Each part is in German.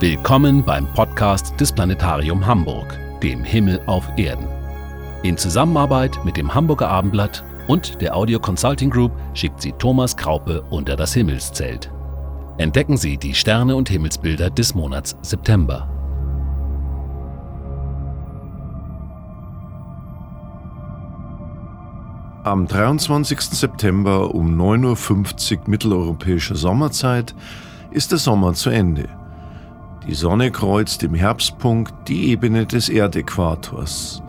Willkommen beim Podcast des Planetarium Hamburg, dem Himmel auf Erden. In Zusammenarbeit mit dem Hamburger Abendblatt und der Audio Consulting Group schickt sie Thomas Kraupe unter das Himmelszelt. Entdecken Sie die Sterne und Himmelsbilder des Monats September. Am 23. September um 9.50 Uhr mitteleuropäischer Sommerzeit ist der Sommer zu Ende. Die Sonne kreuzt im Herbstpunkt die Ebene des Erdäquators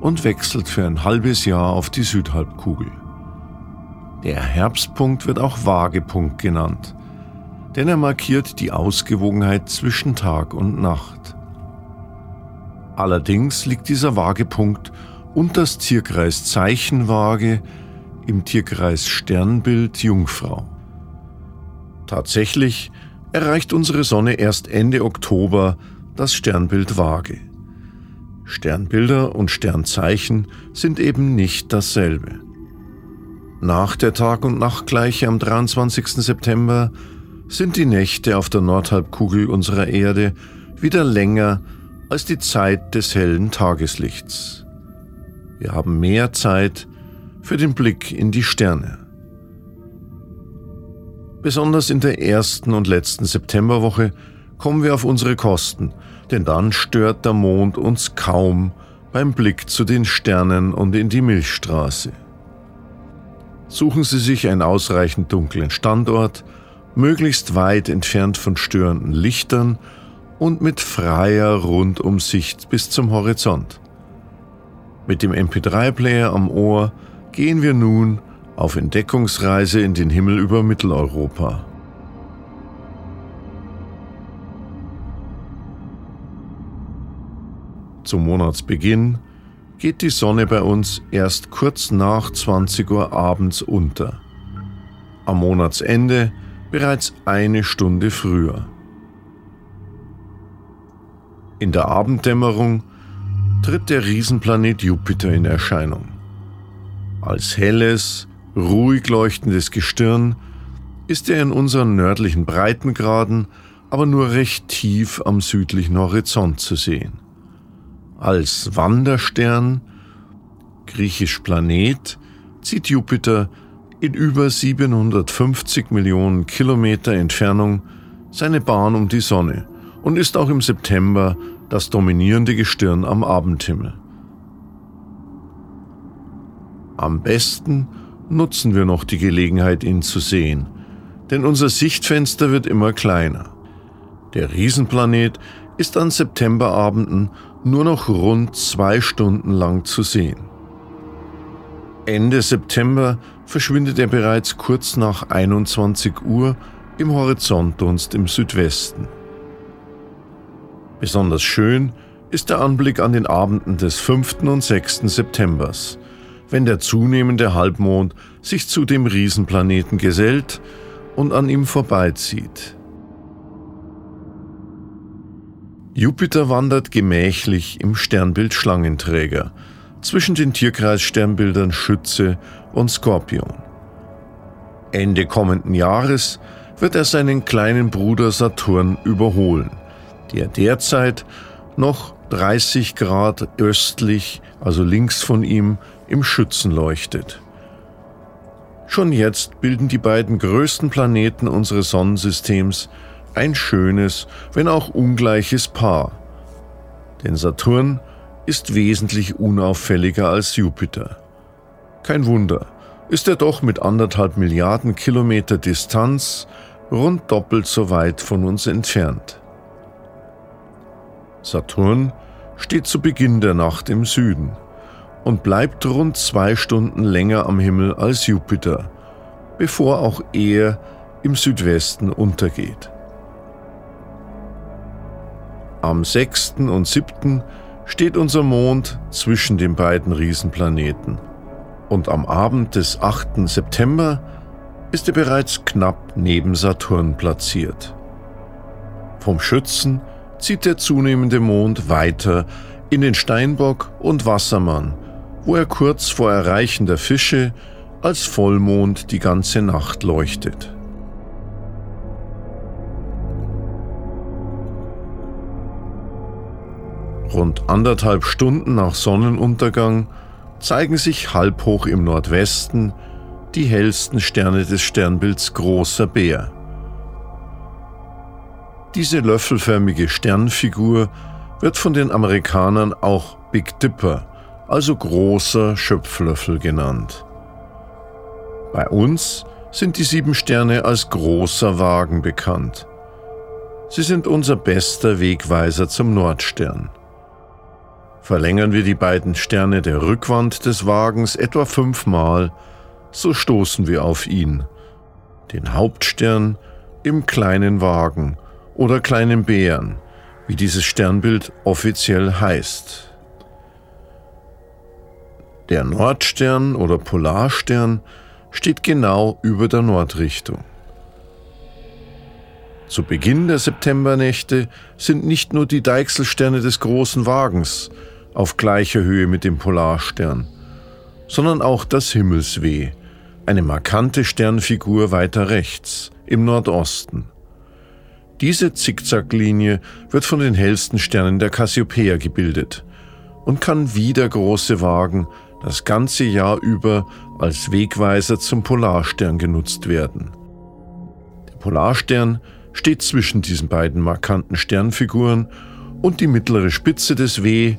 und wechselt für ein halbes Jahr auf die Südhalbkugel. Der Herbstpunkt wird auch Waagepunkt genannt, denn er markiert die Ausgewogenheit zwischen Tag und Nacht. Allerdings liegt dieser Waagepunkt und das Tierkreis Zeichenwaage im Tierkreis Sternbild Jungfrau. Tatsächlich erreicht unsere Sonne erst Ende Oktober das Sternbild Waage. Sternbilder und Sternzeichen sind eben nicht dasselbe. Nach der Tag- und Nachtgleiche am 23. September sind die Nächte auf der Nordhalbkugel unserer Erde wieder länger als die Zeit des hellen Tageslichts. Wir haben mehr Zeit für den Blick in die Sterne. Besonders in der ersten und letzten Septemberwoche kommen wir auf unsere Kosten, denn dann stört der Mond uns kaum beim Blick zu den Sternen und in die Milchstraße. Suchen Sie sich einen ausreichend dunklen Standort, möglichst weit entfernt von störenden Lichtern und mit freier Rundumsicht bis zum Horizont. Mit dem MP3-Player am Ohr gehen wir nun auf Entdeckungsreise in den Himmel über Mitteleuropa. Zum Monatsbeginn geht die Sonne bei uns erst kurz nach 20 Uhr abends unter. Am Monatsende bereits eine Stunde früher. In der Abenddämmerung tritt der Riesenplanet Jupiter in Erscheinung. Als helles, ruhig leuchtendes Gestirn ist er in unseren nördlichen Breitengraden aber nur recht tief am südlichen Horizont zu sehen. Als Wanderstern, griechisch Planet, zieht Jupiter in über 750 Millionen Kilometer Entfernung seine Bahn um die Sonne und ist auch im September das dominierende Gestirn am Abendhimmel. Am besten nutzen wir noch die Gelegenheit, ihn zu sehen, denn unser Sichtfenster wird immer kleiner. Der Riesenplanet ist an Septemberabenden nur noch rund zwei Stunden lang zu sehen. Ende September verschwindet er bereits kurz nach 21 Uhr im Horizontdunst im Südwesten. Besonders schön ist der Anblick an den Abenden des 5. und 6. Septembers, wenn der zunehmende Halbmond sich zu dem Riesenplaneten gesellt und an ihm vorbeizieht. Jupiter wandert gemächlich im Sternbild Schlangenträger zwischen den Tierkreissternbildern Schütze und Skorpion. Ende kommenden Jahres wird er seinen kleinen Bruder Saturn überholen, der derzeit noch 30 Grad östlich, also links von ihm, im Schützen leuchtet. Schon jetzt bilden die beiden größten Planeten unseres Sonnensystems ein schönes, wenn auch ungleiches Paar. Denn Saturn ist wesentlich unauffälliger als Jupiter. Kein Wunder, ist er doch mit anderthalb Milliarden Kilometer Distanz rund doppelt so weit von uns entfernt. Saturn steht zu Beginn der Nacht im Süden und bleibt rund zwei Stunden länger am Himmel als Jupiter, bevor auch er im Südwesten untergeht. Am 6. und 7. steht unser Mond zwischen den beiden Riesenplaneten und am Abend des 8. September ist er bereits knapp neben Saturn platziert. Vom Schützen zieht der zunehmende Mond weiter in den Steinbock und Wassermann wo er kurz vor Erreichen der Fische als Vollmond die ganze Nacht leuchtet. Rund anderthalb Stunden nach Sonnenuntergang zeigen sich halb hoch im Nordwesten die hellsten Sterne des Sternbilds Großer Bär. Diese löffelförmige Sternfigur wird von den Amerikanern auch Big Dipper, also großer Schöpflöffel genannt. Bei uns sind die sieben Sterne als großer Wagen bekannt. Sie sind unser bester Wegweiser zum Nordstern. Verlängern wir die beiden Sterne der Rückwand des Wagens etwa fünfmal, so stoßen wir auf ihn, den Hauptstern im kleinen Wagen oder kleinen Bären, wie dieses Sternbild offiziell heißt. Der Nordstern oder Polarstern steht genau über der Nordrichtung. Zu Beginn der Septembernächte sind nicht nur die Deichselsterne des großen Wagens auf gleicher Höhe mit dem Polarstern, sondern auch das Himmelsweh, eine markante Sternfigur weiter rechts, im Nordosten. Diese Zickzacklinie wird von den hellsten Sternen der Cassiopeia gebildet und kann wie der große Wagen das ganze Jahr über als Wegweiser zum Polarstern genutzt werden. Der Polarstern steht zwischen diesen beiden markanten Sternfiguren und die mittlere Spitze des W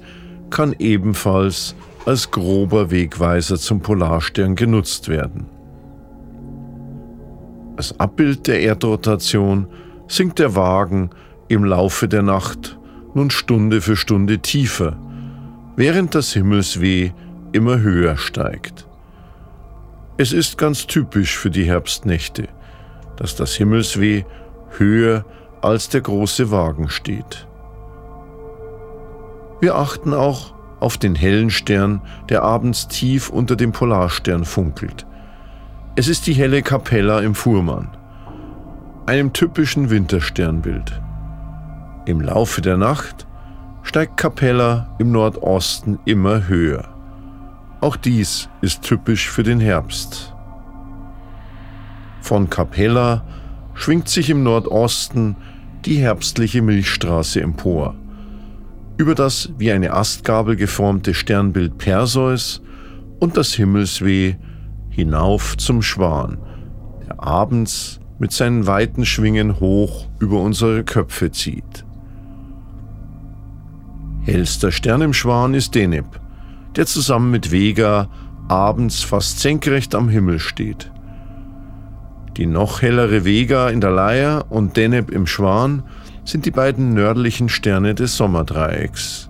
kann ebenfalls als grober Wegweiser zum Polarstern genutzt werden. Als Abbild der Erdrotation sinkt der Wagen im Laufe der Nacht nun Stunde für Stunde tiefer, während das Himmelsweh immer höher steigt. Es ist ganz typisch für die Herbstnächte, dass das Himmelsweh höher als der große Wagen steht. Wir achten auch auf den hellen Stern, der abends tief unter dem Polarstern funkelt. Es ist die helle Capella im Fuhrmann, einem typischen Wintersternbild. Im Laufe der Nacht steigt Capella im Nordosten immer höher. Auch dies ist typisch für den Herbst. Von Capella schwingt sich im Nordosten die herbstliche Milchstraße empor. Über das wie eine Astgabel geformte Sternbild Perseus und das Himmelsweh hinauf zum Schwan, der abends mit seinen weiten Schwingen hoch über unsere Köpfe zieht. Hellster Stern im Schwan ist Deneb, der zusammen mit Vega abends fast senkrecht am Himmel steht. Die noch hellere Vega in der Leier und Deneb im Schwan sind die beiden nördlichen Sterne des Sommerdreiecks.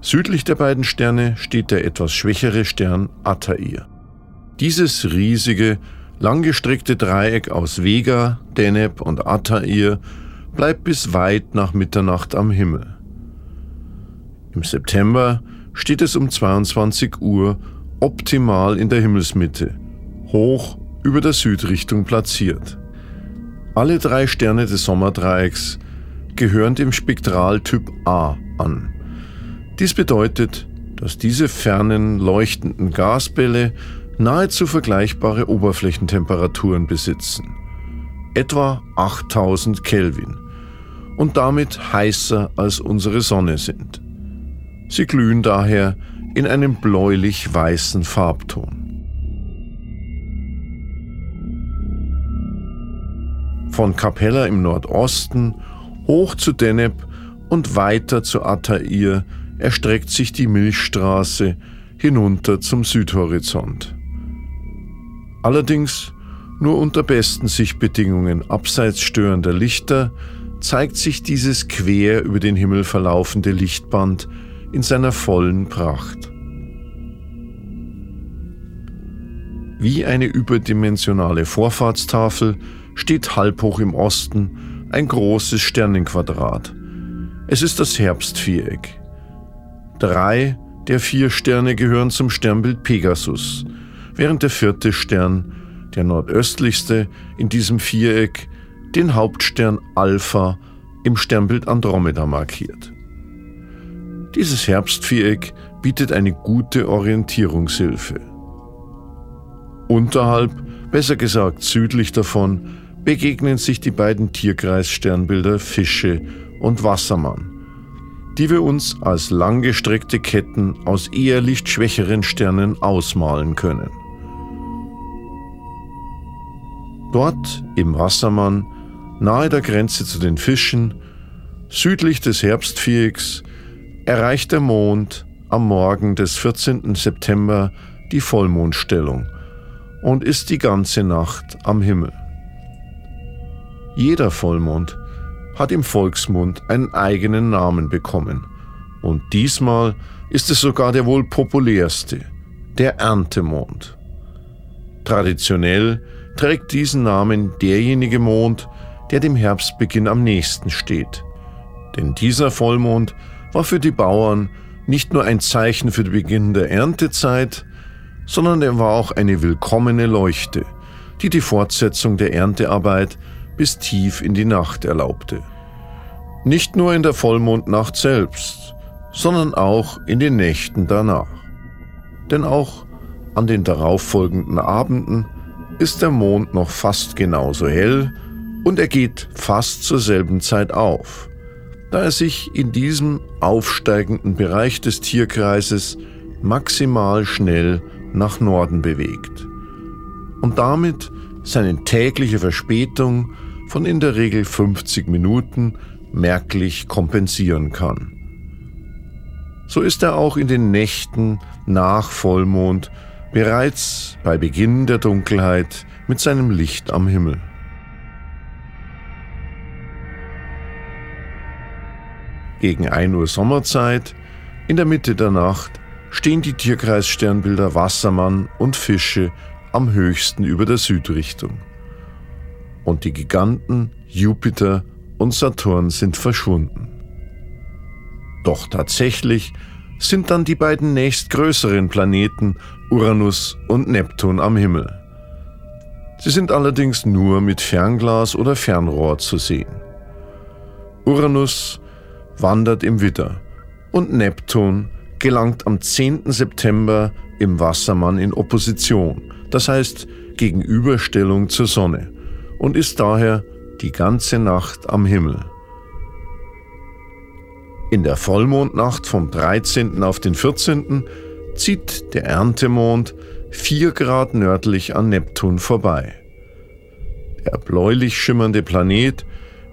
Südlich der beiden Sterne steht der etwas schwächere Stern Attair. Dieses riesige, langgestreckte Dreieck aus Vega, Deneb und Attair bleibt bis weit nach Mitternacht am Himmel. Im September steht es um 22 Uhr optimal in der Himmelsmitte, hoch über der Südrichtung platziert. Alle drei Sterne des Sommerdreiecks gehören dem Spektraltyp A an. Dies bedeutet, dass diese fernen leuchtenden Gasbälle nahezu vergleichbare Oberflächentemperaturen besitzen, etwa 8000 Kelvin, und damit heißer als unsere Sonne sind. Sie glühen daher in einem bläulich-weißen Farbton. Von Capella im Nordosten hoch zu Deneb und weiter zu Attair erstreckt sich die Milchstraße hinunter zum Südhorizont. Allerdings nur unter besten Sichtbedingungen abseits störender Lichter zeigt sich dieses quer über den Himmel verlaufende Lichtband in seiner vollen Pracht. Wie eine überdimensionale Vorfahrtstafel steht halb hoch im Osten ein großes Sternenquadrat. Es ist das Herbstviereck. Drei der vier Sterne gehören zum Sternbild Pegasus, während der vierte Stern, der nordöstlichste in diesem Viereck, den Hauptstern Alpha im Sternbild Andromeda markiert. Dieses Herbstviereck bietet eine gute Orientierungshilfe. Unterhalb, besser gesagt südlich davon, begegnen sich die beiden Tierkreissternbilder Fische und Wassermann, die wir uns als langgestreckte Ketten aus eher lichtschwächeren Sternen ausmalen können. Dort im Wassermann, nahe der Grenze zu den Fischen, südlich des Herbstvierecks, erreicht der Mond am Morgen des 14. September die Vollmondstellung und ist die ganze Nacht am Himmel. Jeder Vollmond hat im Volksmund einen eigenen Namen bekommen. Und diesmal ist es sogar der wohl populärste, der Erntemond. Traditionell trägt diesen Namen derjenige Mond, der dem Herbstbeginn am nächsten steht. Denn dieser Vollmond war für die Bauern nicht nur ein Zeichen für den Beginn der Erntezeit, sondern er war auch eine willkommene Leuchte, die die Fortsetzung der Erntearbeit bis tief in die Nacht erlaubte. Nicht nur in der Vollmondnacht selbst, sondern auch in den Nächten danach. Denn auch an den darauffolgenden Abenden ist der Mond noch fast genauso hell und er geht fast zur selben Zeit auf, da er sich in diesem aufsteigenden Bereich des Tierkreises maximal schnell nach Norden bewegt und damit seine tägliche Verspätung von in der Regel 50 Minuten merklich kompensieren kann. So ist er auch in den Nächten nach Vollmond bereits bei Beginn der Dunkelheit mit seinem Licht am Himmel. Gegen 1 Uhr Sommerzeit, in der Mitte der Nacht, stehen die Tierkreissternbilder Wassermann und Fische am höchsten über der Südrichtung und die Giganten Jupiter und Saturn sind verschwunden. Doch tatsächlich sind dann die beiden nächstgrößeren Planeten Uranus und Neptun am Himmel. Sie sind allerdings nur mit Fernglas oder Fernrohr zu sehen. Uranus wandert im Widder und Neptun gelangt am 10. September im Wassermann in Opposition, das heißt Gegenüberstellung zur Sonne und ist daher die ganze Nacht am Himmel. In der Vollmondnacht vom 13. auf den 14. zieht der Erntemond 4 Grad nördlich an Neptun vorbei. Der bläulich schimmernde Planet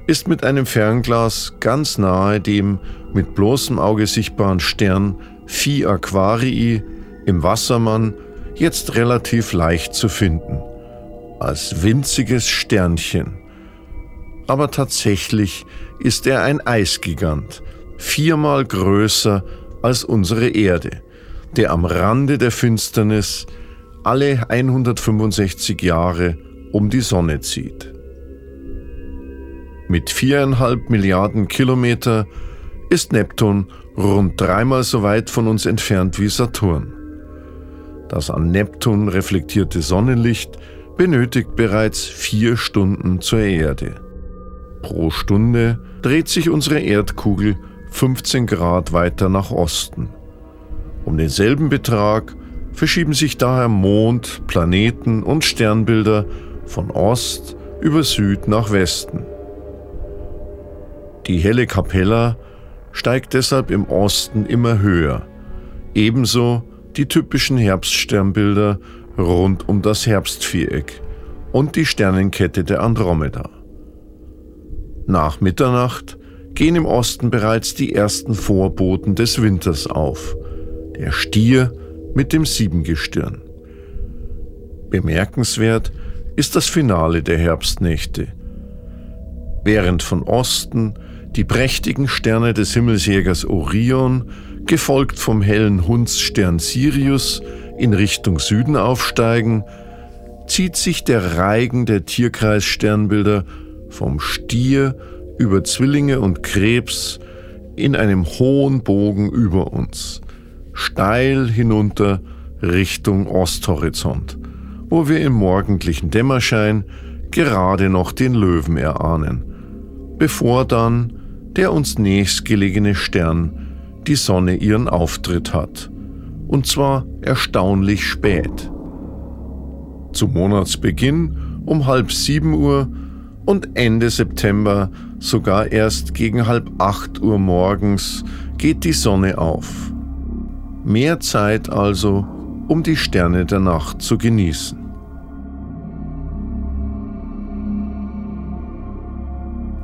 ist mit einem Fernglas ganz nahe dem mit bloßem Auge sichtbaren Stern Phi Aquarii im Wassermann jetzt relativ leicht zu finden als winziges Sternchen. Aber tatsächlich ist er ein Eisgigant, viermal größer als unsere Erde, der am Rande der Finsternis alle 165 Jahre um die Sonne zieht. Mit viereinhalb Milliarden Kilometer ist Neptun rund dreimal so weit von uns entfernt wie Saturn. Das an Neptun reflektierte Sonnenlicht benötigt bereits vier Stunden zur Erde. Pro Stunde dreht sich unsere Erdkugel 15 Grad weiter nach Osten. Um denselben Betrag verschieben sich daher Mond, Planeten und Sternbilder von Ost über Süd nach Westen. Die helle Kapella steigt deshalb im Osten immer höher, ebenso die typischen Herbststernbilder rund um das Herbstviereck und die Sternenkette der Andromeda. Nach Mitternacht gehen im Osten bereits die ersten Vorboten des Winters auf, der Stier mit dem Siebengestirn. Bemerkenswert ist das Finale der Herbstnächte. Während von Osten die prächtigen Sterne des Himmelsjägers Orion, gefolgt vom hellen Hundsstern Sirius, in Richtung Süden aufsteigen, zieht sich der Reigen der Tierkreissternbilder vom Stier über Zwillinge und Krebs in einem hohen Bogen über uns, steil hinunter Richtung Osthorizont, wo wir im morgendlichen Dämmerschein gerade noch den Löwen erahnen, bevor dann der uns nächstgelegene Stern die Sonne ihren Auftritt hat und zwar erstaunlich spät. Zu Monatsbeginn um halb sieben Uhr und Ende September sogar erst gegen halb acht Uhr morgens geht die Sonne auf. Mehr Zeit also, um die Sterne der Nacht zu genießen.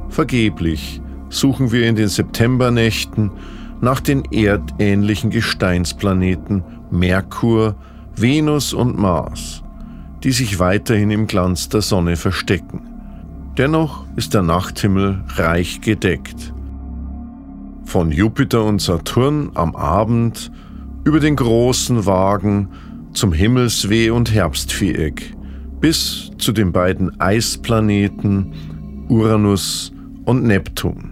Vergeblich suchen wir in den Septembernächten nach den erdähnlichen Gesteinsplaneten Merkur, Venus und Mars, die sich weiterhin im Glanz der Sonne verstecken. Dennoch ist der Nachthimmel reich gedeckt. Von Jupiter und Saturn am Abend über den großen Wagen zum Himmelsweh- und Herbstviereck bis zu den beiden Eisplaneten Uranus und Neptun.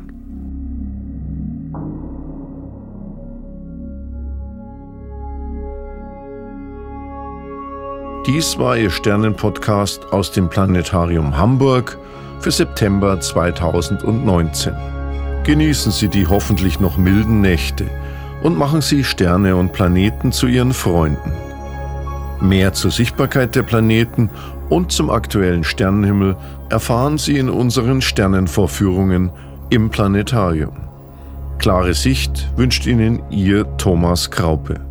Dies war Ihr Sternenpodcast aus dem Planetarium Hamburg für September 2019. Genießen Sie die hoffentlich noch milden Nächte und machen Sie Sterne und Planeten zu Ihren Freunden. Mehr zur Sichtbarkeit der Planeten und zum aktuellen Sternenhimmel erfahren Sie in unseren Sternenvorführungen im Planetarium. Klare Sicht wünscht Ihnen Ihr Thomas Kraupe.